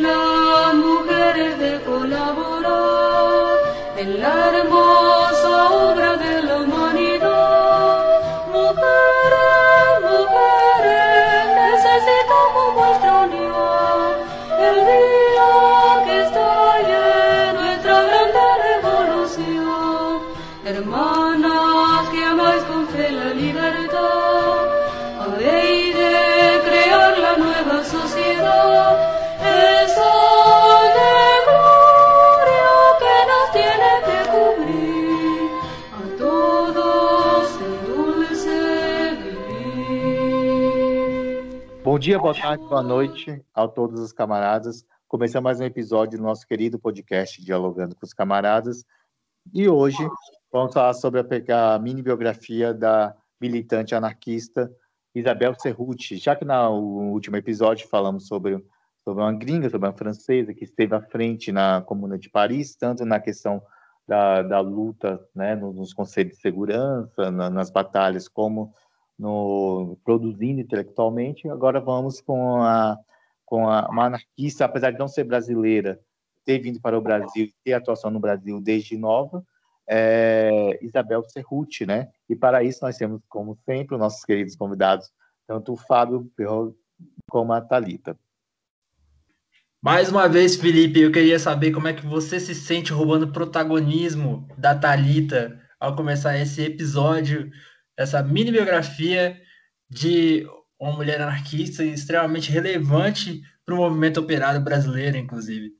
las mujeres de colaborar en la dia, boa tarde, boa noite a todos os camaradas. Começando mais um episódio do nosso querido podcast Dialogando com os Camaradas. E hoje vamos falar sobre a, a mini biografia da militante anarquista Isabel Cerruti. Já que no último episódio falamos sobre, sobre uma gringa, sobre uma francesa que esteve à frente na Comuna de Paris, tanto na questão da, da luta né, nos conselhos de segurança, na, nas batalhas, como no produzindo intelectualmente. Agora vamos com a com a, uma anarquista, apesar de não ser brasileira, ter vindo para o Brasil, ter atuação no Brasil desde nova, é, Isabel Cerruti, né? E para isso nós temos, como sempre, os nossos queridos convidados, tanto o Fábio como a Talita. Mais uma vez, Felipe, eu queria saber como é que você se sente roubando protagonismo da Talita ao começar esse episódio, essa mini biografia de uma mulher anarquista extremamente relevante para o movimento operário brasileiro, inclusive.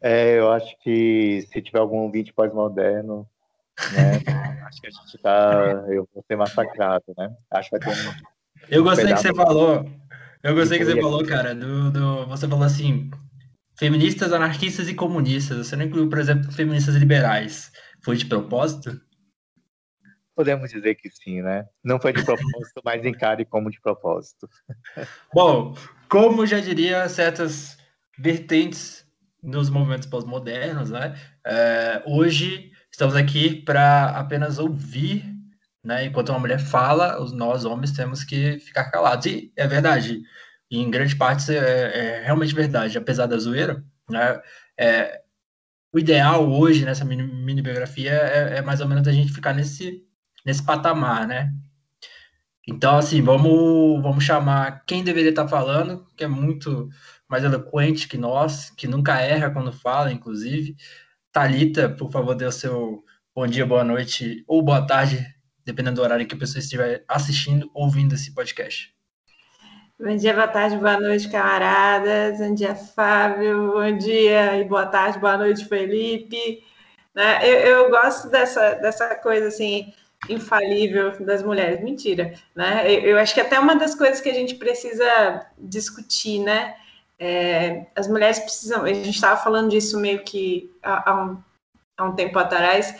É, eu acho que se tiver algum ouvinte pós-moderno, né, acho que a gente tá, eu vou ser massacrado, né? Acho que vai ter um, Eu gostei que você falou, eu gostei que você Depois- falou, cara, do, do, você falou assim, feministas, anarquistas e comunistas. Você não incluiu, por exemplo, feministas liberais. Foi de propósito? Podemos dizer que sim, né? Não foi de propósito, mas encare como de propósito. Bom, como já diria certas vertentes nos movimentos pós-modernos, né? é, hoje estamos aqui para apenas ouvir, né? Enquanto uma mulher fala, nós homens temos que ficar calados. E é verdade, e em grande parte é, é realmente verdade, apesar da zoeira, né? É, o ideal hoje nessa mini, mini biografia é, é mais ou menos a gente ficar nesse, nesse patamar, né? Então, assim, vamos, vamos chamar quem deveria estar falando, que é muito mais eloquente que nós, que nunca erra quando fala, inclusive. Talita, por favor, dê o seu bom dia, boa noite ou boa tarde, dependendo do horário que a pessoa estiver assistindo, ouvindo esse podcast. Bom dia, boa tarde, boa noite, camaradas. Bom dia, Fábio. Bom dia e boa tarde, boa noite, Felipe. Né, Eu, eu gosto dessa, dessa coisa assim infalível das mulheres. Mentira, né? Eu, eu acho que até uma das coisas que a gente precisa discutir, né? É, as mulheres precisam. A gente estava falando disso meio que há, há um, há um tempo atrás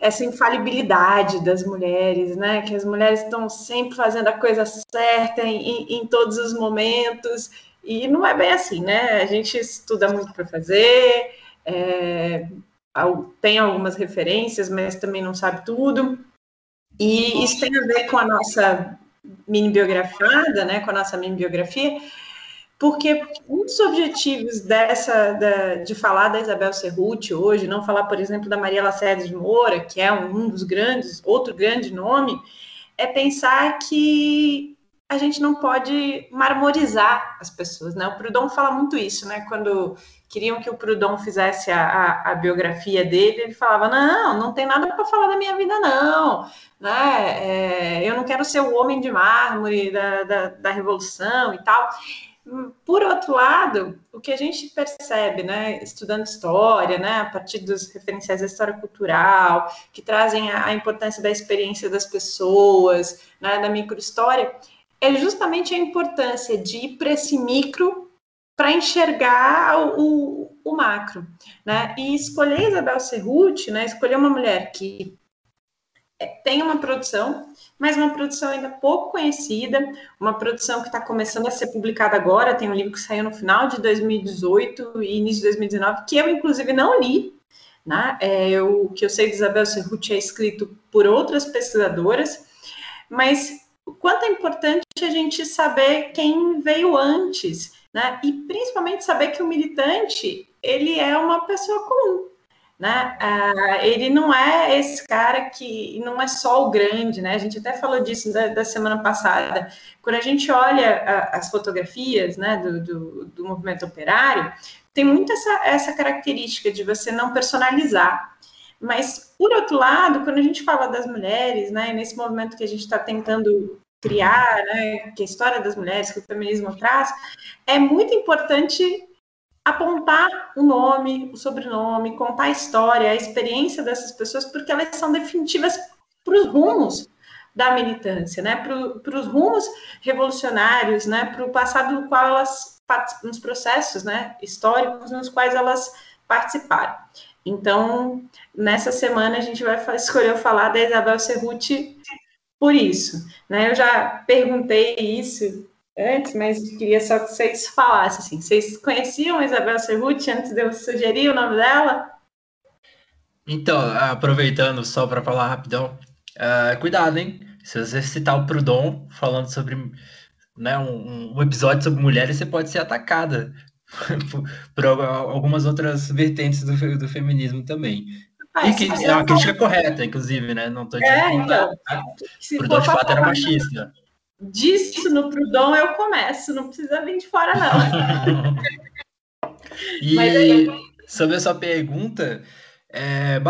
essa infalibilidade das mulheres, né? Que as mulheres estão sempre fazendo a coisa certa em, em todos os momentos, e não é bem assim, né? A gente estuda muito para fazer, é, tem algumas referências, mas também não sabe tudo. E isso tem a ver com a nossa mini biografada, né? Com a nossa mini biografia, porque um dos objetivos dessa da- de falar da Isabel Cerruti hoje, não falar, por exemplo, da Maria Lacerda de Moura, que é um, um dos grandes, outro grande nome, é pensar que a gente não pode marmorizar as pessoas, né? O Proudhon fala muito isso, né? Quando queriam que o Proudhon fizesse a, a, a biografia dele, ele falava: não, não tem nada para falar da minha vida, não, né? É, eu não quero ser o homem de mármore da, da, da revolução e tal. Por outro lado, o que a gente percebe, né, estudando história, né, a partir dos referenciais da história cultural, que trazem a, a importância da experiência das pessoas, né, da microhistória, é justamente a importância de ir para esse micro para enxergar o, o, macro, né? E escolher Isabel Cerruti, né, escolher uma mulher que tem uma produção, mas uma produção ainda pouco conhecida, uma produção que está começando a ser publicada agora, tem um livro que saiu no final de 2018 e início de 2019, que eu, inclusive, não li, né? É, o que eu sei de Isabel Cerruti é escrito por outras pesquisadoras, mas o quanto é importante a gente saber quem veio antes, né? E principalmente saber que o militante ele é uma pessoa comum, né? Ah, ele não é esse cara que não é só o grande, né? A gente até falou disso da, da semana passada. Quando a gente olha a, as fotografias, né, do, do, do, movimento operário, tem muito essa, essa característica de você não personalizar. Mas, por outro lado, quando a gente fala das mulheres, né, nesse movimento que a gente está tentando criar, né, que a história das mulheres, que o feminismo traz, é muito importante apontar o nome, o sobrenome, contar a história, a experiência dessas pessoas, porque elas são definitivas para os rumos da militância, né, para os rumos revolucionários, né, para o passado do qual elas nos processos, né, históricos nos quais elas participaram. Então, nessa semana a gente vai escolher falar da Isabel Cerruti por isso, né? Eu já perguntei isso antes, mas queria só que vocês falassem assim. Vocês conheciam a Isabel Cerruti antes de eu sugerir o nome dela? Então, aproveitando só para falar rapidão, uh, cuidado, hein? Se você citar o Proudhon falando sobre né, um, um episódio sobre mulheres, você pode ser atacada por, algumas outras vertentes do, do feminismo também. Ah, e que é uma crítica correta, inclusive, né? Não estou dizendo é, então, que Proudhon de fato era machista disso no Prudon eu começo, não precisa vir de fora, não. e aí... sobre a sua pergunta, é,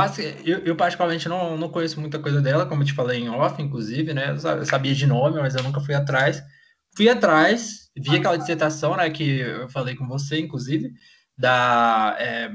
eu, eu, particularmente não, não conheço muita coisa dela, como eu te falei em off, inclusive, né? Eu sabia de nome, mas eu nunca fui atrás. Fui atrás, vi aquela dissertação, né, que eu falei com você, inclusive, da é,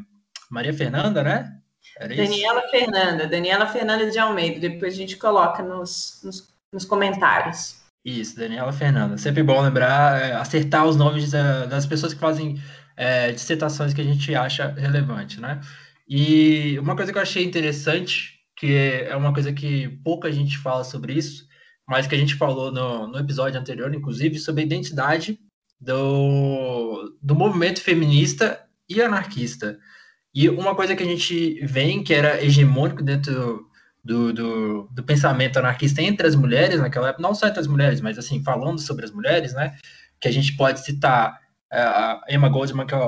Maria Fernanda, né? Daniela Fernanda, Daniela Fernanda de Almeida. Depois a gente coloca nos, nos, nos comentários. Isso, Daniela Fernanda. Sempre bom lembrar, é, acertar os nomes da, das pessoas que fazem é, dissertações que a gente acha relevante, né? E uma coisa que eu achei interessante, que é uma coisa que pouca gente fala sobre isso, mas que a gente falou no, no episódio anterior, inclusive, sobre a identidade do, do movimento feminista e anarquista. E uma coisa que a gente vê que era hegemônico dentro do, do, do, pensamento anarquista entre as mulheres naquela época, não só entre as mulheres, mas assim, falando sobre as mulheres, né? Que a gente pode citar é, a Emma Goldman, que é,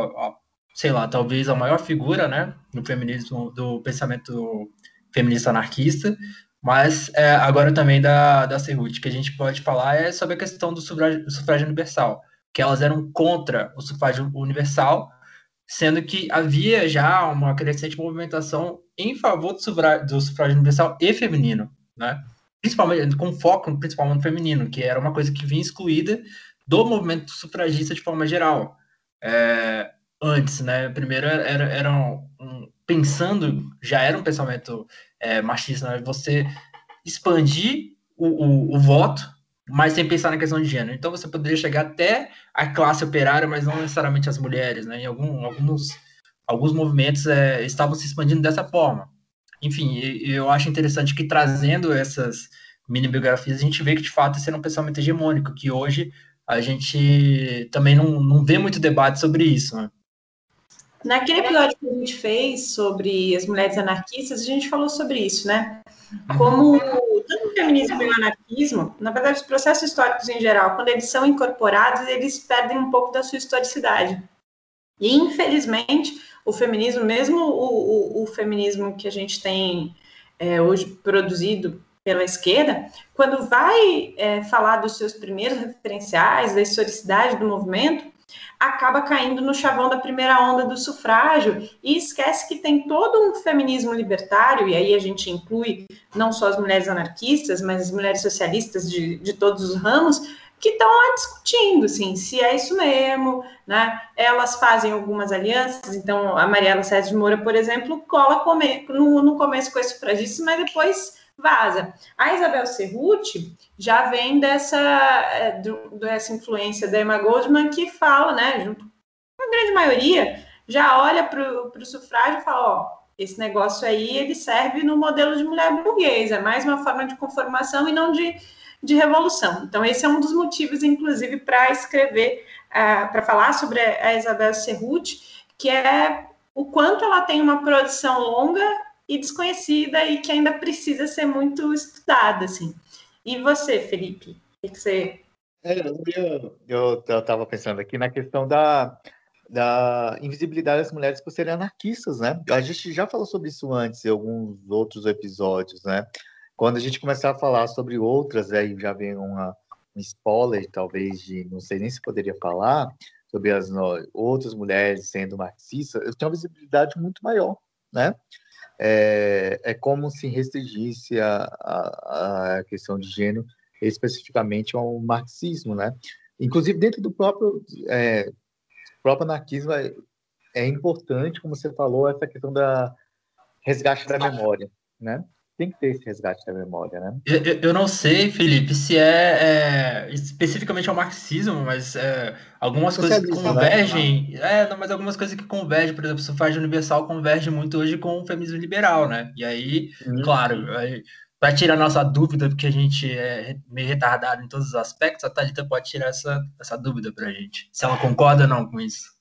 sei lá, talvez a maior figura, né? No feminismo, do pensamento feminista anarquista, mas é, agora também da, da Cerruti, que a gente pode falar é sobre a questão do sufrágio, sufrágio universal, que elas eram contra o sufrágio universal, sendo que havia já uma crescente movimentação em favor do sufrágio, do sufrágio universal e feminino, né? Principalmente com foco principalmente no feminino, que era uma coisa que vinha excluída do movimento sufragista de forma geral. É, antes, né? Primeiro era, era um, pensando, já era um pensamento é, machista, né? Você expandir o, o, o voto mas sem pensar na questão de gênero. Então você poderia chegar até a classe operária, mas não necessariamente as mulheres, né? Em algum, alguns, alguns movimentos é, estavam se expandindo dessa forma. Enfim, eu acho interessante que trazendo essas mini biografias, a gente vê que de fato esse era um pensamento hegemônico, que hoje a gente também não, não vê muito debate sobre isso, né? Naquele episódio que a gente fez sobre as mulheres anarquistas, a gente falou sobre isso, né? Como tanto o feminismo e o anarquismo, na verdade, os processos históricos em geral, quando eles são incorporados, eles perdem um pouco da sua historicidade. E, infelizmente, o feminismo, mesmo o, o, o feminismo que a gente tem é, hoje produzido pela esquerda, quando vai é, falar dos seus primeiros referenciais, da historicidade do movimento, acaba caindo no chavão da primeira onda do sufrágio e esquece que tem todo um feminismo libertário, e aí a gente inclui não só as mulheres anarquistas, mas as mulheres socialistas de, de todos os ramos, que estão lá discutindo, assim, se é isso mesmo, né? Elas fazem algumas alianças, então a Mariela César de Moura, por exemplo, cola no, no começo com esse sufragistas, mas depois vaza. A Isabel Cerruti já vem dessa, é, dessa influência da Emma Goldman, que fala, né, junto com a grande maioria, já olha para o sufrágio e fala, ó, esse negócio aí, ele serve no modelo de mulher burguesa, é mais uma forma de conformação e não de, de revolução. Então, esse é um dos motivos, inclusive, para escrever, uh, para falar sobre a Isabel Cerruti, que é o quanto ela tem uma produção longa e desconhecida e que ainda precisa ser muito estudada, assim. E você, Felipe? O que você É, eu estava pensando aqui na questão da, da invisibilidade das mulheres por serem anarquistas, né? A gente já falou sobre isso antes em alguns outros episódios, né? Quando a gente começar a falar sobre outras, aí já vem uma, um spoiler, talvez, de não sei nem se poderia falar, sobre as outras mulheres sendo marxistas, eu tenho uma visibilidade muito maior, né? É, é como se restringisse a, a, a questão de gênero especificamente ao marxismo, né? Inclusive dentro do próprio é, próprio anarquismo é, é importante, como você falou, essa questão da resgate da memória, né? Tem que ter esse resgate da memória, né? Eu, eu não sei, Felipe, se é, é especificamente ao marxismo, mas é, algumas coisas que né? convergem. Né? É, não, mas algumas coisas que convergem, por exemplo, o sufrágio universal converge muito hoje com o feminismo liberal, né? E aí, hum. claro, para tirar nossa dúvida, porque a gente é meio retardado em todos os aspectos, a Thalita pode tirar essa, essa dúvida para a gente, se ela concorda ou não com isso.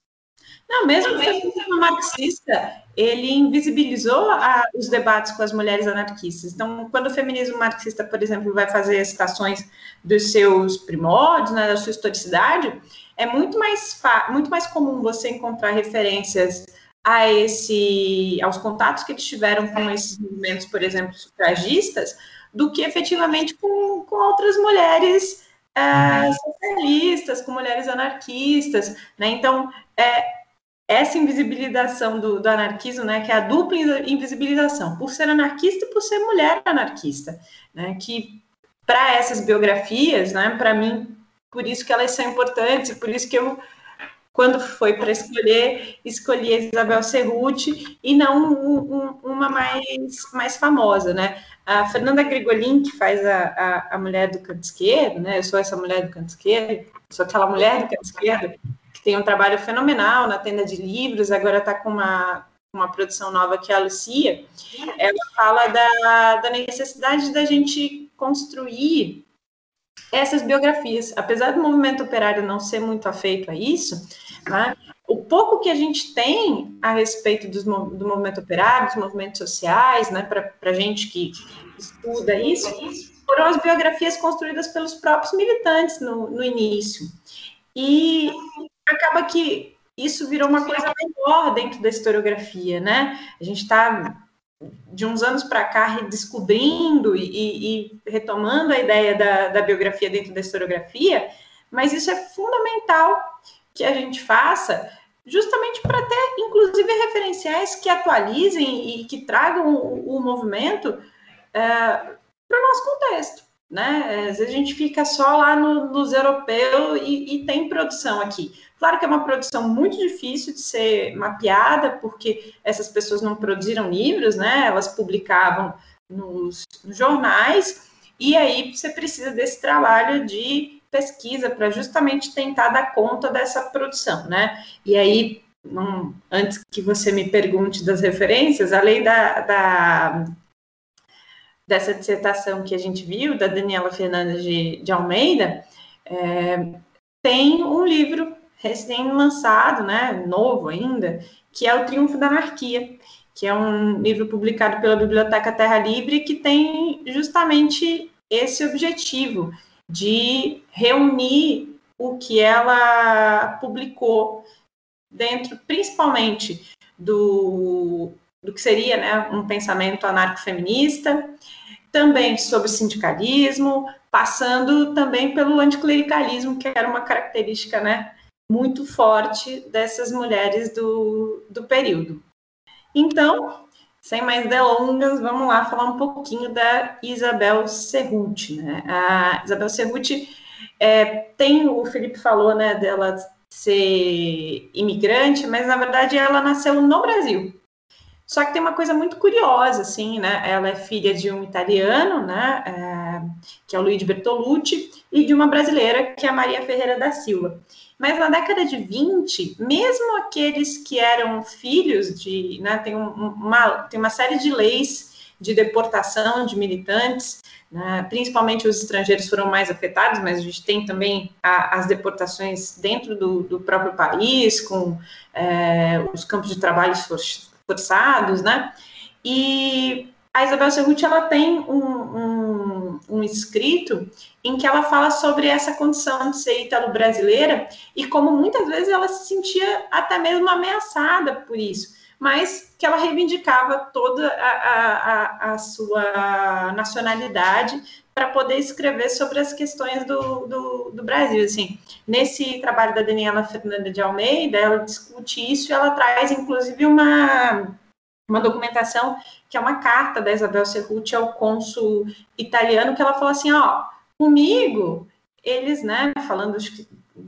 Não, mesmo o feminismo marxista, ele invisibilizou a, os debates com as mulheres anarquistas. Então, quando o feminismo marxista, por exemplo, vai fazer citações dos seus primórdios, né, da sua historicidade, é muito mais, muito mais comum você encontrar referências a esse, aos contatos que eles tiveram com esses movimentos, por exemplo, sufragistas, do que efetivamente com, com outras mulheres é, socialistas, com mulheres anarquistas, né? Então, é, essa invisibilização do, do, anarquismo, né, que é a dupla invisibilização, por ser anarquista e por ser mulher anarquista, né, que para essas biografias, né, para mim, por isso que elas são importantes, por isso que eu quando foi para escolher, escolhi a Isabel Cerruti e não um, um, uma mais, mais famosa, né? A Fernanda Grigolin, que faz a, a, a, mulher do canto esquerdo, né? Eu sou essa mulher do canto esquerdo, sou aquela mulher do canto esquerdo, que tem um trabalho fenomenal na tenda de livros, agora está com uma, uma produção nova que é a Lucia. Ela fala da, da necessidade da gente construir essas biografias. Apesar do movimento operário não ser muito afeito a isso, né, o pouco que a gente tem a respeito dos, do movimento operário, dos movimentos sociais, né, para a gente que estuda isso, foram as biografias construídas pelos próprios militantes no, no início. E acaba que isso virou uma coisa maior dentro da historiografia, né? A gente está de uns anos para cá redescobrindo e, e, retomando a ideia da, da biografia dentro da historiografia, mas isso é fundamental que a gente faça justamente para ter, inclusive, referenciais que atualizem e que tragam o, o movimento é, para o nosso contexto. Né? Às vezes a gente fica só lá no, nos europeus e, e, tem produção aqui. Claro que é uma produção muito difícil de ser mapeada, porque essas pessoas não produziram livros, né? Elas publicavam nos, nos jornais, e aí você precisa desse trabalho de pesquisa para justamente tentar dar conta dessa produção, né? E aí, não, antes que você me pergunte das referências, além da, da dessa dissertação que a gente viu, da Daniela Fernandes de, de Almeida, é, tem um livro recém-lançado, né, novo ainda, que é O Triunfo da Anarquia, que é um livro publicado pela Biblioteca Terra Livre que tem justamente esse objetivo de reunir o que ela publicou dentro, principalmente, do, do que seria né, um pensamento anarcofeminista, também sobre sindicalismo, passando também pelo anticlericalismo, que era uma característica né, muito forte dessas mulheres do, do período. Então, sem mais delongas, vamos lá falar um pouquinho da Isabel Cerruti. Né? A Isabel Cerruti é, tem, o Felipe falou né, dela ser imigrante, mas na verdade ela nasceu no Brasil. Só que tem uma coisa muito curiosa, assim, né? Ela é filha de um italiano, né? É, que é o Luigi Bertolucci, e de uma brasileira, que é a Maria Ferreira da Silva. Mas na década de 20, mesmo aqueles que eram filhos de. Né, tem, um, uma, tem uma série de leis de deportação de militantes, né, principalmente os estrangeiros foram mais afetados, mas a gente tem também a, as deportações dentro do, do próprio país, com é, os campos de trabalho forçados, né? E a Isabel Cerruti ela tem um, um, um, escrito em que ela fala sobre essa condição de ser italo-brasileira e como muitas vezes ela se sentia até mesmo ameaçada por isso, mas que ela reivindicava toda a, a, a sua nacionalidade para poder escrever sobre as questões do, do, do, Brasil. Assim, nesse trabalho da Daniela Fernanda de Almeida, ela discute isso e ela traz, inclusive, uma uma documentação que é uma carta da Isabel Cerruti ao cônsul italiano, que ela falou assim, ó, comigo, eles, né, falando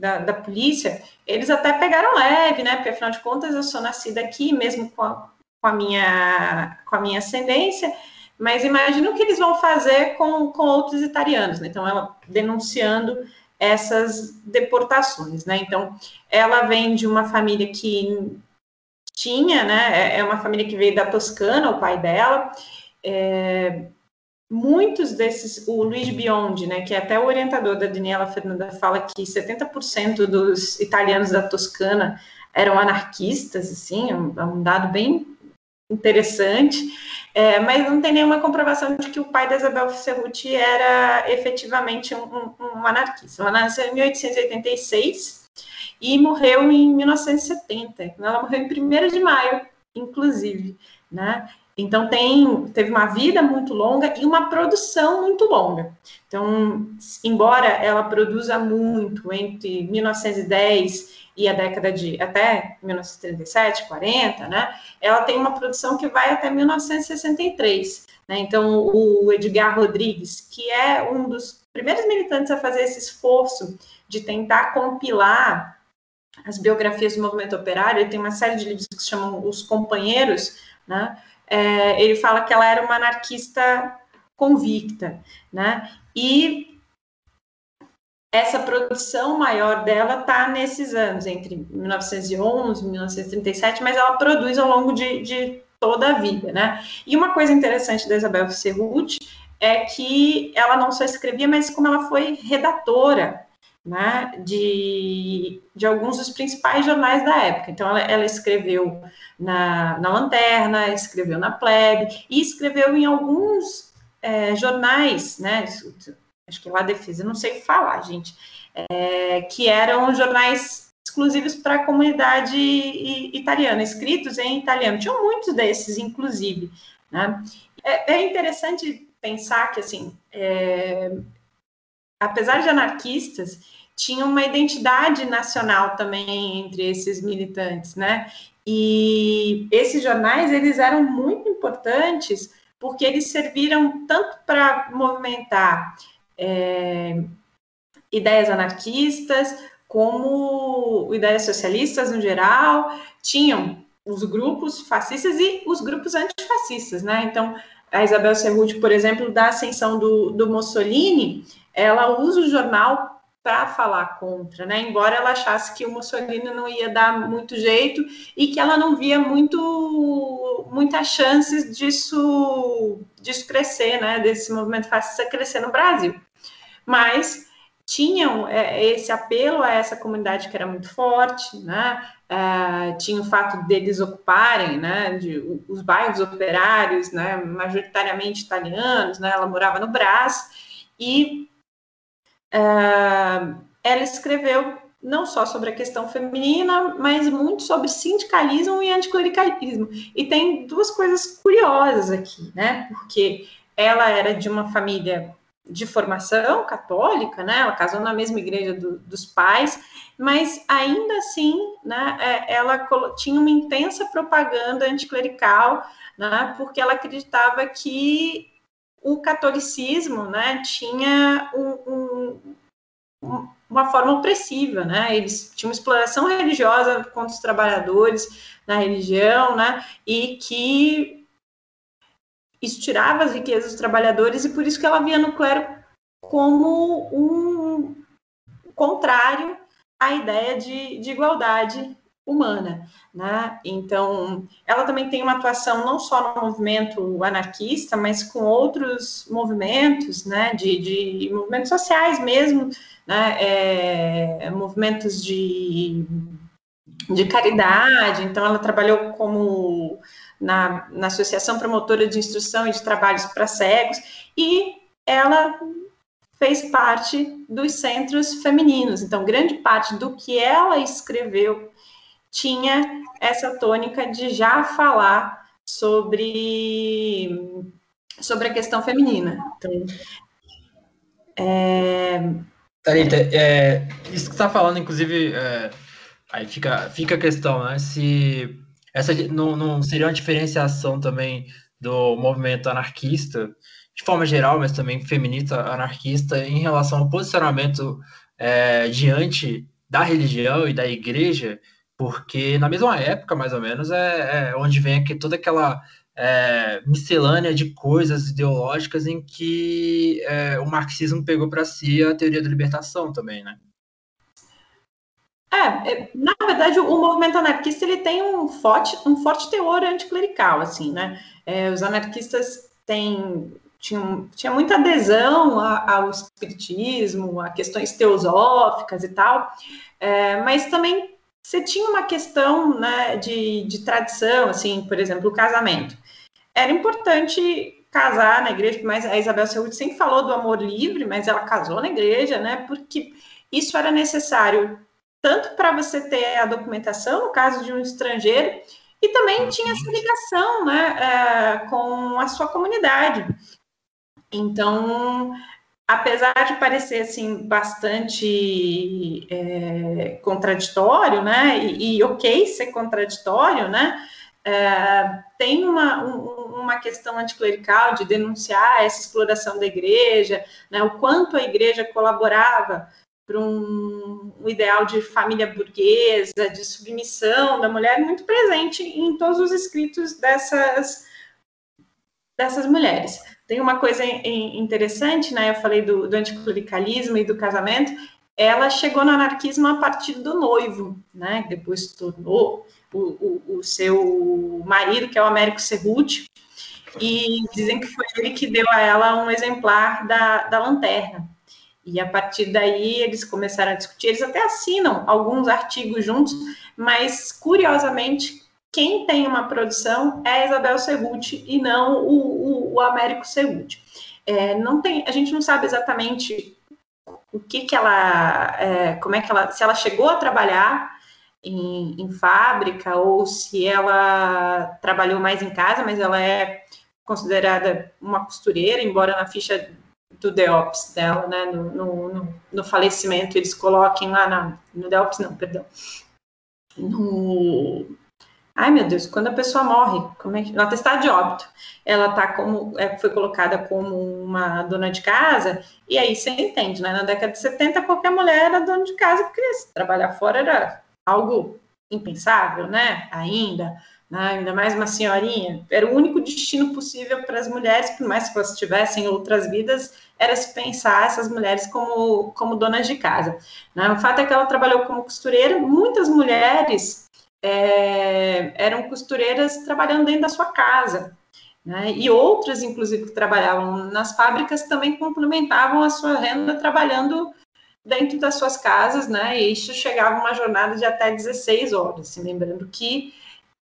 da, da polícia, eles até pegaram leve, né, porque afinal de contas eu sou nascida aqui, mesmo com a, com a minha, com a minha ascendência, mas imagina o que eles vão fazer com, com outros italianos, né? Então, ela denunciando essas deportações, né? Então, ela vem de uma família que tinha, né? É, é uma família que veio da Toscana, o pai dela. É, muitos desses, o Luiz Biondi, né, que é até o orientador da Daniela Fernanda, fala que 70% dos italianos da Toscana eram anarquistas, assim, é um, é um dado bem interessante, é, mas não tem nenhuma comprovação de que o pai da Isabel Cerruti era efetivamente um, um, um anarquista. Ela nasceu em 1886 e morreu em 1970. Ela morreu em 1 de maio, inclusive, né? Então tem, teve uma vida muito longa e uma produção muito longa. Então, embora ela produza muito entre 1910 e a década de até 1937, 40, né? Ela tem uma produção que vai até 1963. Né? Então, o Edgar Rodrigues, que é um dos primeiros militantes a fazer esse esforço de tentar compilar as biografias do movimento operário, ele tem uma série de livros que se chamam Os Companheiros, né? É, ele fala que ela era uma anarquista convicta, né? E essa produção maior dela está nesses anos, entre 1911 e 1937, mas ela produz ao longo de, de, toda a vida, né? E uma coisa interessante da Isabel Cerruti é que ela não só escrevia, mas como ela foi redatora né, de, de alguns dos principais jornais da época. Então, ela, ela escreveu na, na Lanterna, escreveu na Plebe e escreveu em alguns é, jornais, né, acho que lá Defesa, não sei falar, gente, é, que eram jornais exclusivos para a comunidade italiana, escritos em italiano. Tinham muitos desses, inclusive. Né? É, é interessante pensar que, assim, é, apesar de anarquistas, tinha uma identidade nacional também entre esses militantes, né? E esses jornais, eles eram muito importantes porque eles serviram tanto para movimentar é, ideias anarquistas, como ideias socialistas no geral, tinham os grupos fascistas e os grupos antifascistas, né? Então, a Isabel Cerruti, por exemplo, da ascensão do, do Mussolini, ela usa o jornal para falar contra, né? Embora ela achasse que o Mussolini não ia dar muito jeito e que ela não via muito muitas chances disso disso crescer, né? Desse movimento fascista crescer no Brasil. Mas tinham é, esse apelo a essa comunidade que era muito forte, né? É, tinha o fato deles ocuparem, né? De, os bairros operários, né? Majoritariamente italianos, né? Ela morava no Brás e uh, ela escreveu não só sobre a questão feminina, mas muito sobre sindicalismo e anticlericalismo. E tem duas coisas curiosas aqui, né? Porque ela era de uma família de formação católica, né? Ela casou na mesma igreja do, dos pais, mas ainda assim, né? É, ela tinha uma intensa propaganda anticlerical, né? Porque ela acreditava que o catolicismo né, tinha um, um, uma forma opressiva, né? Eles tinham exploração religiosa contra os trabalhadores na religião, né? E que isso tirava as riquezas dos trabalhadores e por isso que ela via no clero como um contrário à ideia de, de igualdade humana, né? Então, ela também tem uma atuação não só no movimento anarquista, mas com outros movimentos, né? De, de movimentos sociais mesmo, né? É, movimentos de, de caridade. Então, ela trabalhou como na, na Associação Promotora de Instrução e de Trabalhos para Cegos, e ela fez parte dos centros femininos. Então, grande parte do que ela escreveu tinha essa tônica de já falar sobre, sobre a questão feminina. Então, é... É, isso que você está falando, inclusive, é, aí fica, fica a questão, né? Se essa não, não seria uma diferenciação também do movimento anarquista, de forma geral, mas também feminista anarquista, em relação ao posicionamento é, diante da religião e da igreja, porque na mesma época, mais ou menos, é, é onde vem aqui toda aquela é, miscelânea de coisas ideológicas em que é, o marxismo pegou para si a teoria da libertação também, né? É, é, na verdade, o movimento anarquista ele tem um forte, um forte teor anticlerical, assim, né? É, os anarquistas têm tinham, tinha muita adesão ao espiritismo, a questões teosóficas e tal, é, mas também você tinha uma questão né, de, de tradição, assim, por exemplo, o casamento. Era importante casar na igreja, mas a Isabel Saúde sempre falou do amor livre, mas ela casou na igreja, né? Porque isso era necessário tanto para você ter a documentação, no caso de um estrangeiro, e também tinha essa ligação né, é, com a sua comunidade. Então, apesar de parecer assim bastante é, contraditório, né? E, e, ok ser contraditório, né? É, tem uma, um, uma questão anticlerical de denunciar essa exploração da igreja, né? O quanto a igreja colaborava para um, um, ideal de família burguesa, de submissão da mulher, muito presente em todos os escritos dessas, dessas mulheres. Tem uma coisa interessante, né? Eu falei do, do anticlericalismo e do casamento. Ela chegou no anarquismo a partir do noivo, né? Depois tornou o, o, o seu marido, que é o Américo Cerruti, e dizem que foi ele que deu a ela um exemplar da, da lanterna. E a partir daí eles começaram a discutir, eles até assinam alguns artigos juntos, mas curiosamente quem tem uma produção é a Isabel Cerruti e não o, o, o Américo Cerruti. É, não tem, a gente não sabe exatamente o que que ela, é, como é que ela, se ela chegou a trabalhar em, em, fábrica ou se ela trabalhou mais em casa, mas ela é considerada uma costureira, embora na ficha do DEOPS dela, né, no, no, no falecimento, eles coloquem lá na, no DEOPS, não, perdão, no, Ai, meu Deus, quando a pessoa morre, como é que, no atestado de óbito, ela tá como, é, foi colocada como uma dona de casa, e aí você entende, né? Na década de 70, qualquer mulher era dona de casa, porque trabalhar fora era algo impensável, né? Ainda, né? ainda mais uma senhorinha, era o único destino possível para as mulheres, por mais que elas tivessem outras vidas, era se pensar essas mulheres como, como donas de casa. Né? O fato é que ela trabalhou como costureira, muitas mulheres é, eram costureiras trabalhando dentro da sua casa. Né? E outras, inclusive, que trabalhavam nas fábricas também complementavam a sua renda trabalhando dentro das suas casas, né? E isso chegava uma jornada de até 16 horas. Assim, lembrando que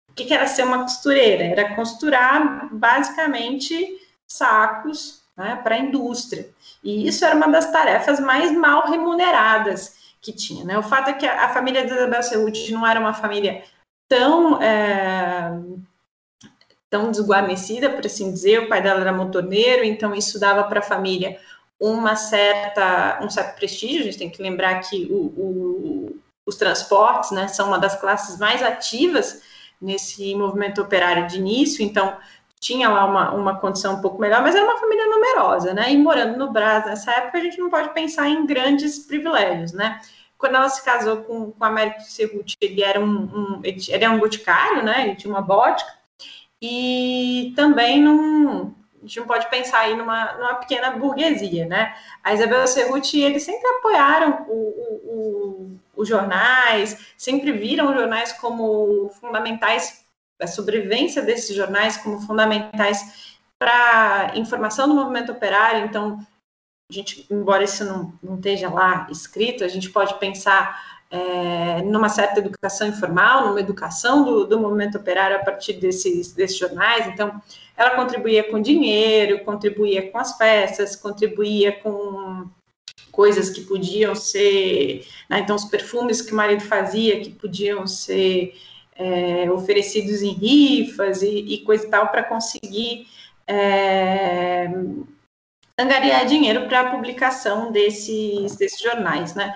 o que, que era ser uma costureira? Era costurar basicamente sacos né, para a indústria. E isso era uma das tarefas mais mal remuneradas que tinha. Né? O fato é que a, família de Isabel Cerruti não era uma família tão, é, tão desguarnecida, por assim dizer. O pai dela era motorneiro, então isso dava para a família uma certa, um certo prestígio. A gente tem que lembrar que o, o, os transportes né, são uma das classes mais ativas nesse movimento operário de início, então tinha lá uma, uma condição um pouco melhor, mas era uma família numerosa, né? E morando no Brasil nessa época, a gente não pode pensar em grandes privilégios, né? Quando ela se casou com, com Américo Cerruti, ele era um, um, ele era um boticário, né? Ele tinha uma botica, e também num, a gente não pode pensar aí numa, numa pequena burguesia, né? A Isabel Cerruti, eles sempre apoiaram o, o, o, os jornais, sempre viram os jornais como fundamentais a sobrevivência desses jornais como fundamentais para informação do movimento operário. Então, a gente, embora isso não, não esteja lá escrito, a gente pode pensar é, numa certa educação informal, numa educação do, do movimento operário a partir desses, desses jornais. Então, ela contribuía com dinheiro, contribuía com as festas, contribuía com coisas que podiam ser, né, então os perfumes que o marido fazia que podiam ser é, oferecidos em rifas e, e coisa e tal para conseguir é, angariar dinheiro para a publicação desses, desses jornais, né?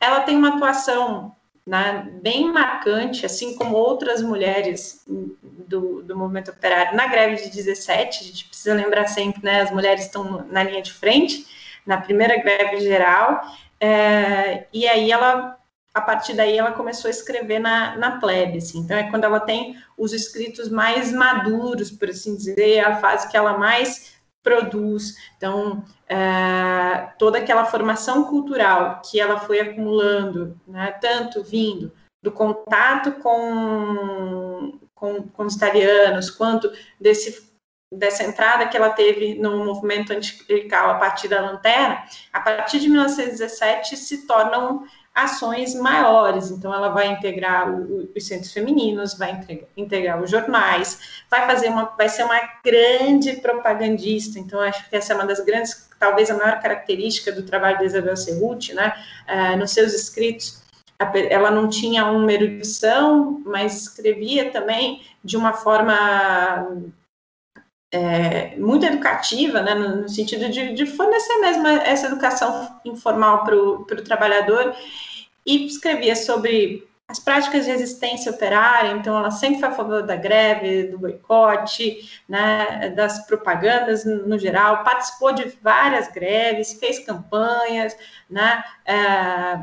Ela tem uma atuação né, bem marcante, assim como outras mulheres do, do movimento operário na greve de 17, a gente precisa lembrar sempre, né, as mulheres estão na linha de frente, na primeira greve geral, é, e aí ela, a partir daí, ela começou a escrever na, na plebe, assim, então é quando ela tem os escritos mais maduros, por assim dizer, a fase que ela mais produz. Então, é, toda aquela formação cultural que ela foi acumulando, né, tanto vindo do contato com, com, com os italianos, quanto desse, dessa entrada que ela teve no movimento anticlerical a partir da lanterna, a partir de 1917 se tornam ações maiores. Então, ela vai integrar o, os centros femininos, vai integrar, os jornais, vai fazer uma, vai ser uma grande propagandista. Então, acho que essa é uma das grandes, talvez a maior característica do trabalho de Isabel Cerruti, né? Uh, nos seus escritos, ela não tinha uma erudição, mas escrevia também de uma forma é, muito educativa, né, no, no sentido de, de, fornecer mesmo essa educação informal para o trabalhador, e escrevia sobre as práticas de resistência operária, então ela sempre foi a favor da greve, do boicote, né, das propagandas no geral, participou de várias greves, fez campanhas, né, é,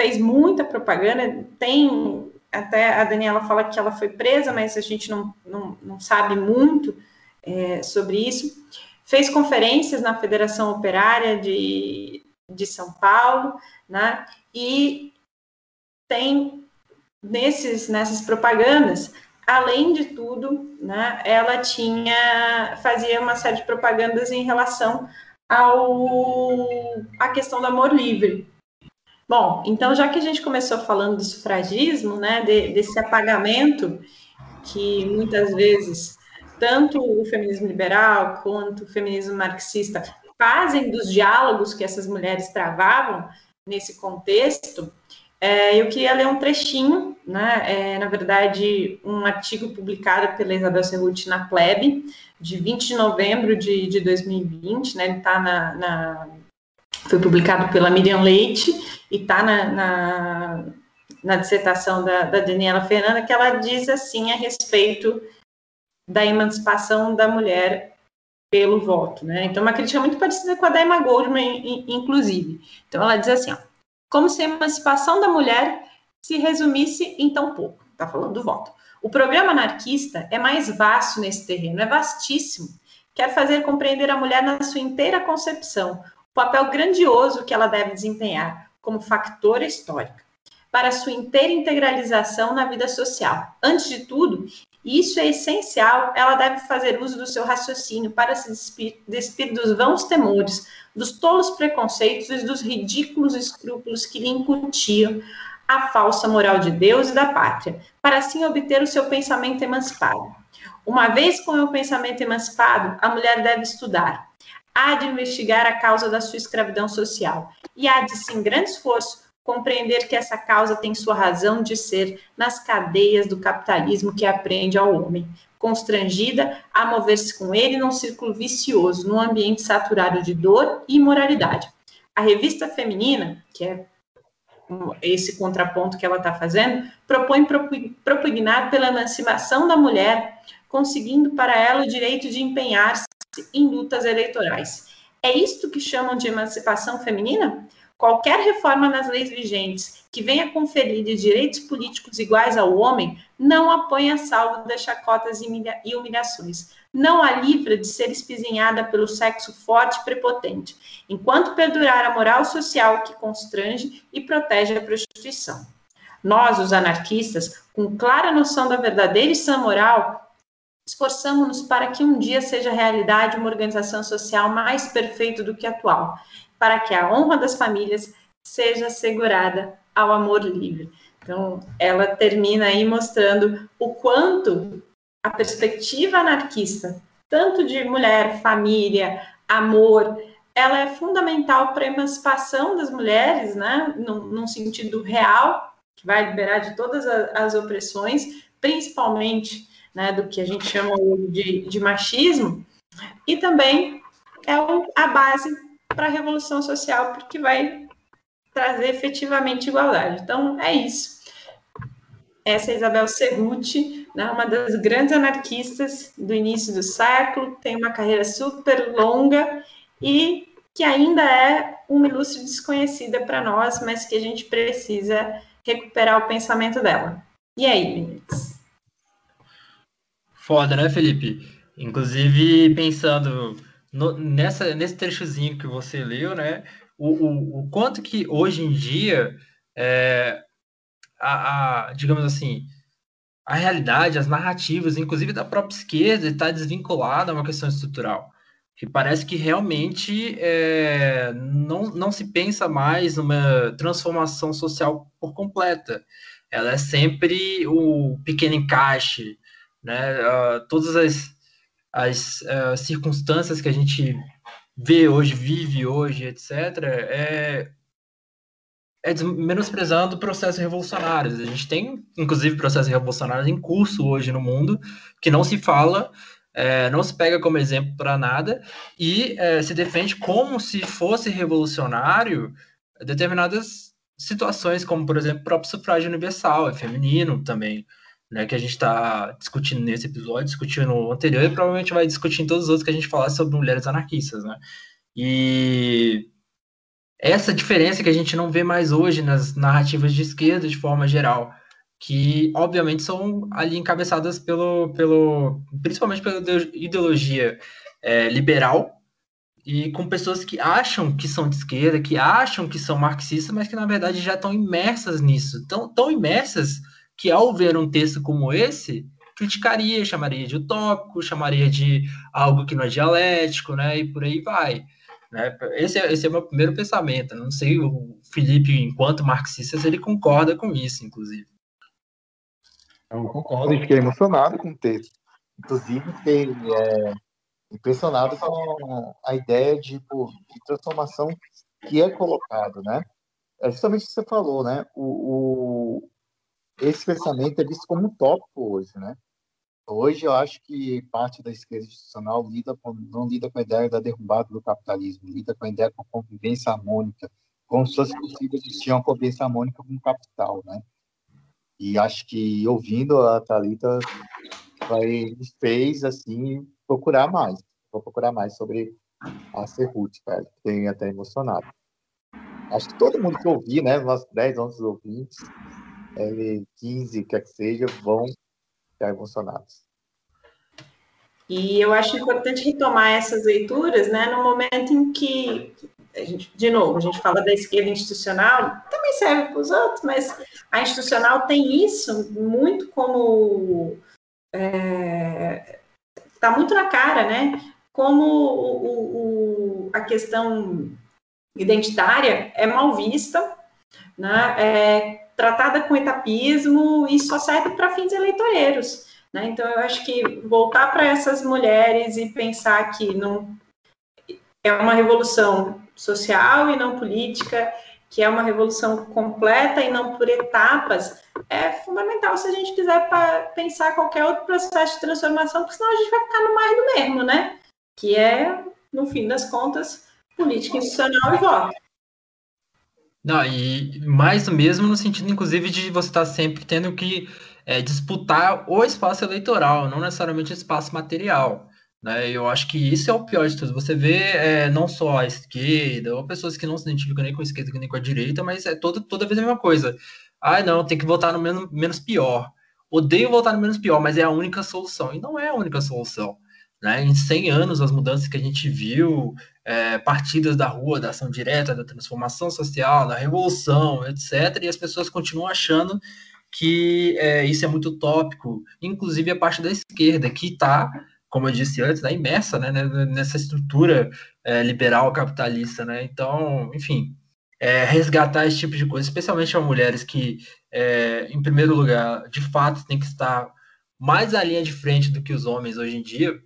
fez muita propaganda, tem, até a Daniela fala que ela foi presa, mas a gente não, não, não sabe muito é, sobre isso, fez conferências na Federação Operária de, de São Paulo, né, e tem nesses, nessas propagandas, além de tudo, né, ela tinha fazia uma série de propagandas em relação ao a questão do amor livre. Bom, então já que a gente começou falando do sufragismo, né, de, desse apagamento que muitas vezes tanto o feminismo liberal quanto o feminismo marxista fazem dos diálogos que essas mulheres travavam nesse contexto, é, eu queria ler um trechinho, né, é, na verdade, um artigo publicado pela Isabel Cerruti na Plebe, de 20 de novembro de, de 2020, né, ele está na, na, foi publicado pela Miriam Leite e está na, na, na, dissertação da, da Daniela Fernanda, que ela diz assim a respeito da emancipação da mulher pelo voto, né? Então, uma crítica muito parecida com a da Emma Goldman, inclusive. Então, ela diz assim, ó, como se a emancipação da mulher se resumisse em tão pouco. Está falando do voto. O programa anarquista é mais vasto nesse terreno, é vastíssimo. Quer fazer compreender a mulher na sua inteira concepção, o papel grandioso que ela deve desempenhar como factor histórico, para sua inteira integralização na vida social. Antes de tudo, e isso é essencial, ela deve fazer uso do seu raciocínio para se despir, despir dos vãos temores, dos tolos preconceitos e dos ridículos escrúpulos que lhe incutiam a falsa moral de Deus e da pátria, para assim obter o seu pensamento emancipado. Uma vez com o pensamento emancipado, a mulher deve estudar, há de investigar a causa da sua escravidão social e há de, sem grande esforço, compreender que essa causa tem sua razão de ser nas cadeias do capitalismo que aprende ao homem, constrangida a mover-se com ele num círculo vicioso, num ambiente saturado de dor e imoralidade. A revista feminina, que é esse contraponto que ela está fazendo, propõe propugnar pela emancipação da mulher, conseguindo para ela o direito de empenhar-se em lutas eleitorais. É isto que chamam de emancipação feminina? Qualquer reforma nas leis vigentes que venha conferir direitos políticos iguais ao homem não apoia salvo das chacotas e humilhações, não a livra de ser espizinhada pelo sexo forte e prepotente, enquanto perdurar a moral social que constrange e protege a prostituição. Nós, os anarquistas, com clara noção da verdadeira e sã moral, esforçamos-nos para que um dia seja realidade uma organização social mais perfeita do que a atual, para que a honra das famílias seja assegurada ao amor livre. Então, ela termina aí mostrando o quanto a perspectiva anarquista, tanto de mulher, família, amor, ela é fundamental para a emancipação das mulheres, né, num, num, sentido real, que vai liberar de todas as, opressões, principalmente né, do que a gente chama de, de machismo, e também é a base para a revolução social, porque vai trazer efetivamente igualdade. Então, é isso. Essa é Isabel Cerruti, né, uma das grandes anarquistas do início do século, tem uma carreira super longa e que ainda é uma ilustre desconhecida para nós, mas que a gente precisa recuperar o pensamento dela. E aí, meninas? Foda, né, Felipe? Inclusive, pensando no, nessa, nesse trechozinho que você leu, né? O, o, o quanto que hoje em dia, é, a, a, digamos assim, a realidade, as narrativas, inclusive da própria esquerda, está desvinculada a uma questão estrutural. Que parece que realmente é, não, não se pensa mais numa transformação social por completa. Ela é sempre o pequeno encaixe, né? Uh, todas as as uh, circunstâncias que a gente vê hoje, vive hoje, etc., é, é menosprezando processos revolucionários. A gente tem, inclusive, processos revolucionários em curso hoje no mundo, que não se fala, é, não se pega como exemplo para nada, e é, se defende como se fosse revolucionário determinadas situações, como, por exemplo, o próprio sufrágio universal, é feminino também né, que a gente está discutindo nesse episódio, discutindo no anterior, e provavelmente vai discutir em todos os outros que a gente falar sobre mulheres anarquistas, né? E essa diferença que a gente não vê mais hoje nas narrativas de esquerda de forma geral, que obviamente são ali encabeçadas pelo, pelo principalmente pela ideologia é, liberal e com pessoas que acham que são de esquerda, que acham que são marxistas, mas que na verdade já estão imersas nisso, tão, tão imersas que ao ver um texto como esse, criticaria, chamaria de utópico, chamaria de algo que não é dialético, né? E por aí vai. Né? Esse, é, esse é o meu primeiro pensamento. Não sei o Felipe, enquanto marxista, se ele concorda com isso, inclusive. Eu concordo e fiquei emocionado com o texto. Inclusive, fiquei é, impressionado com a ideia de, tipo, de transformação que é colocado, né? É justamente o que você falou, né? O, esse pensamento é visto como utópico hoje, né? Hoje eu acho que parte da esquerda institucional lida com, não lida com a ideia da derrubada do capitalismo, lida com a ideia com convivência harmônica, como se fosse possível existir uma convivência harmônica com o capital, né? E acho que ouvindo a Thalita vai fez assim procurar mais, vou procurar mais sobre a Serrute, cara, tem até emocionado. Acho que todo mundo que ouvir, né, nossos 10, 11 ouvintes, L15, quer que seja, vão ficar emocionados. E eu acho importante retomar essas leituras, né, no momento em que, a gente, de novo, a gente fala da esquerda institucional, também serve para os outros, mas a institucional tem isso muito como. Está é, tá muito na cara, né? Como o, o, a questão identitária é mal vista, né? É, tratada com etapismo e só serve para fins eleitoreiros. Né? Então, eu acho que voltar para essas mulheres e pensar que não é uma revolução social e não política, que é uma revolução completa e não por etapas, é fundamental se a gente quiser pensar qualquer outro processo de transformação, porque senão a gente vai ficar no mais do mesmo, né? Que é, no fim das contas, política institucional e voto. Não, e mais mesmo no sentido, inclusive, de você estar sempre tendo que é, disputar o espaço eleitoral, não necessariamente o espaço material. Né? Eu acho que isso é o pior de tudo. Você vê é, não só a esquerda, ou pessoas que não se identificam nem com a esquerda nem com a direita, mas é toda, toda vez a mesma coisa. Ah, não, tem que votar no menos, menos pior. Odeio votar no menos pior, mas é a única solução. E não é a única solução. Né? Em 100 anos, as mudanças que a gente viu, é, partidas da rua, da ação direta, da transformação social, da revolução, etc., e as pessoas continuam achando que é, isso é muito utópico, inclusive a parte da esquerda, que está, como eu disse antes, né, imersa né, nessa estrutura é, liberal capitalista. Né? Então, enfim, é, resgatar esse tipo de coisa, especialmente para mulheres que, é, em primeiro lugar, de fato, tem que estar mais à linha de frente do que os homens hoje em dia.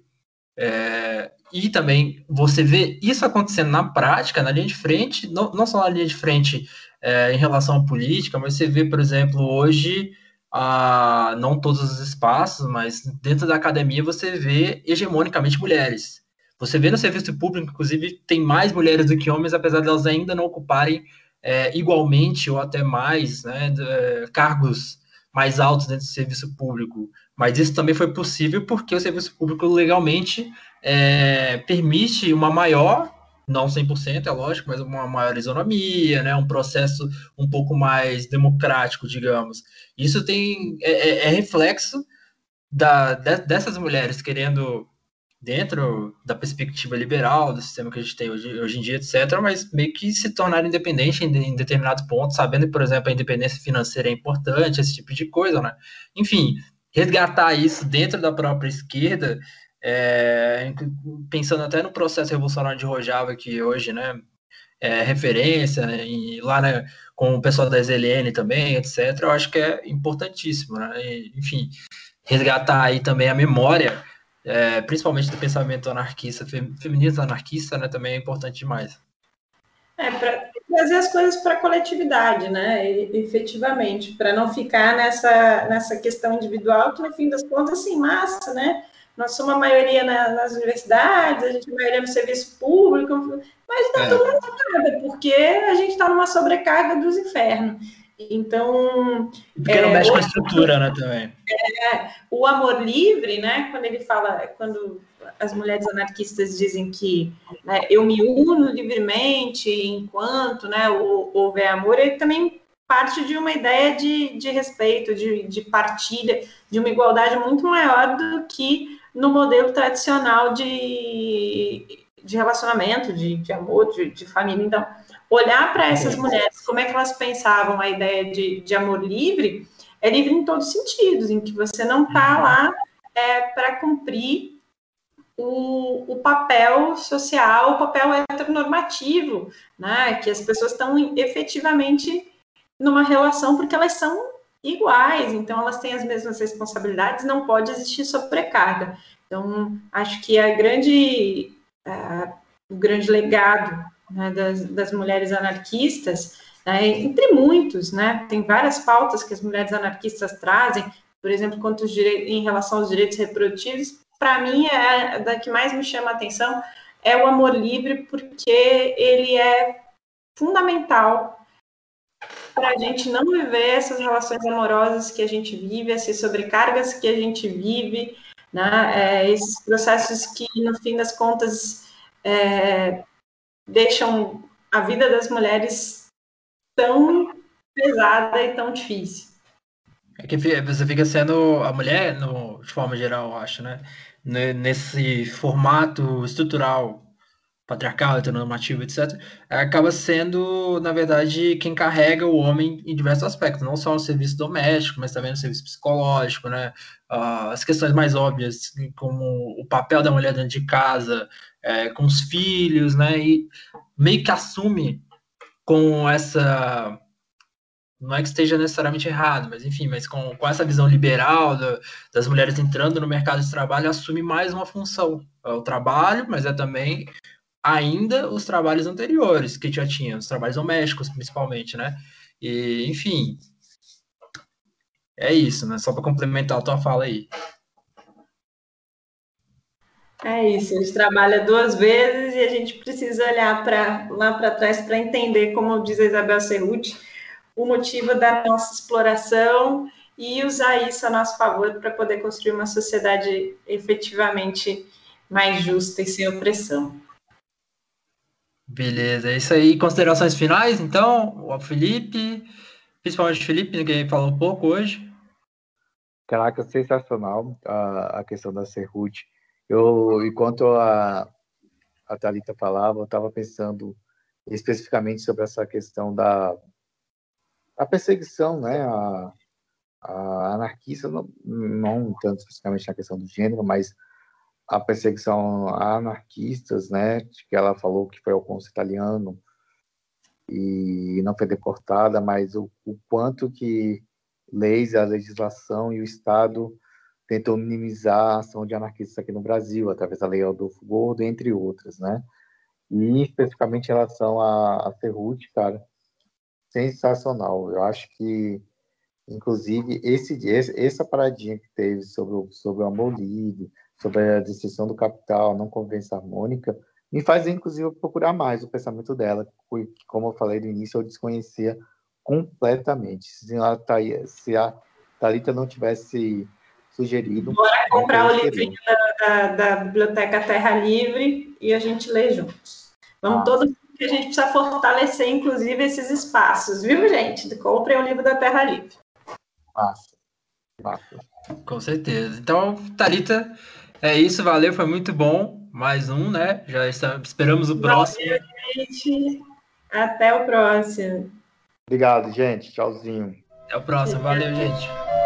É, e também você vê isso acontecendo na prática, na linha de frente, não, não só na linha de frente é, em relação à política, mas você vê, por exemplo, hoje, a, não todos os espaços, mas dentro da academia você vê hegemonicamente mulheres. Você vê no serviço público, inclusive, tem mais mulheres do que homens, apesar de elas ainda não ocuparem é, igualmente ou até mais né, de, é, cargos mais altos dentro do serviço público. Mas isso também foi possível porque o serviço público legalmente é, permite uma maior, não 100%, é lógico, mas uma maior isonomia, né, um processo um pouco mais democrático, digamos. Isso tem é, é, é reflexo da, de, dessas mulheres querendo dentro da perspectiva liberal do sistema que a gente tem hoje, hoje em dia, etc., mas meio que se tornar independente em, em determinado ponto, sabendo que, por exemplo, a independência financeira é importante, esse tipo de coisa, né? Enfim, resgatar isso dentro da própria esquerda, é, pensando até no processo revolucionário de Rojava, que hoje, né, é referência, e lá né, com o pessoal da SLN também, etc., eu acho que é importantíssimo, né? E, enfim, resgatar aí também a memória é, principalmente do pensamento anarquista, feminista anarquista, né, também é importante demais. É, para trazer as coisas para a coletividade, né, e, efetivamente, para não ficar nessa, nessa questão individual, que no fim das contas, assim, massa, né, nós somos a maioria na, nas universidades, a gente é a maioria no serviço público, mas está é. tudo nada, porque a gente está numa sobrecarga dos infernos. Então. Porque não é, mexe com a estrutura, né, também. É, o amor livre, né, quando ele fala, quando as mulheres anarquistas dizem que né, eu me uno livremente enquanto né, houver amor, ele também parte de uma ideia de, de respeito, de, de partilha, de uma igualdade muito maior do que no modelo tradicional de, de relacionamento, de, de amor, de, de família. Então, olhar para essas mulheres, como é que elas pensavam a ideia de, de amor livre, é livre em todos os sentidos, em que você não está uhum. lá é, para cumprir o, o, papel social, o papel heteronormativo, né? Que as pessoas estão efetivamente numa relação porque elas são iguais, então elas têm as mesmas responsabilidades, não pode existir sobrecarga. Então, acho que a grande, uh, o grande legado né, das, das, mulheres anarquistas, né, entre muitos, né, tem várias pautas que as mulheres anarquistas trazem, por exemplo, quanto em relação aos direitos reprodutivos, para mim, é da que mais me chama a atenção é o amor livre, porque ele é fundamental para a gente não viver essas relações amorosas que a gente vive, essas sobrecargas que a gente vive, né? É, esses processos que, no fim das contas, é, deixam a vida das mulheres tão pesada e tão difícil. É que você fica sendo a mulher, no, de forma geral, eu acho, né? Nesse formato estrutural patriarcal, heteronormativo, etc., acaba sendo, na verdade, quem carrega o homem em diversos aspectos, não só no serviço doméstico, mas também no serviço psicológico, né? Uh, as questões mais óbvias, como o papel da mulher dentro de casa, é, com os filhos, né? E meio que assume com essa. Não é que esteja necessariamente errado, mas enfim, mas com, com essa visão liberal da, das mulheres entrando no mercado de trabalho, assume mais uma função. É o trabalho, mas é também ainda os trabalhos anteriores que já tinha, os trabalhos domésticos, principalmente, né? E, enfim, é isso, né? Só para complementar a tua fala aí. É isso, a gente trabalha duas vezes e a gente precisa olhar para lá para trás para entender, como diz a Isabel Cerruti, o motivo da nossa exploração e usar isso a nosso favor para poder construir uma sociedade efetivamente mais justa e sem opressão. Beleza, é isso aí. Considerações finais, então, o Felipe, principalmente o Felipe, que falou um pouco hoje. Caraca, sensacional a, a questão da Cerruti eu, enquanto a, a Thalita falava, eu estava pensando especificamente sobre essa questão da a perseguição, né, a, a anarquista, não, não tanto especificamente na questão do gênero, mas a perseguição a anarquistas, né, que ela falou que foi Alfonso Italiano, e não foi deportada, mas o, o quanto que leis, a legislação e o Estado tentou minimizar a ação de anarquistas aqui no Brasil, através da Lei Adolfo Gordo, entre outras, né? E especificamente em relação a, a cara, sensacional. Eu acho que, inclusive, esse, essa paradinha que teve sobre o, sobre o amor livre, sobre a destruição do capital, não convivência harmônica, me faz, inclusive, procurar mais o pensamento dela, que, como eu falei no início, eu desconhecia completamente. Se a, se a Thalita não tivesse sugerido... Bora comprar o livrinho da, da, da, Biblioteca Terra Livre e a gente lê juntos. Vamos ah. todos que a gente precisa fortalecer, inclusive, esses espaços, viu, gente? Comprem o livro da Terra Livre. Massa. Massa. Com certeza. Então, Thalita, é isso, valeu, foi muito bom. Mais um, né? Já está, esperamos o próximo. Valeu, gente. Até o próximo. Obrigado, gente. Tchauzinho. Até o próximo. Valeu, gente.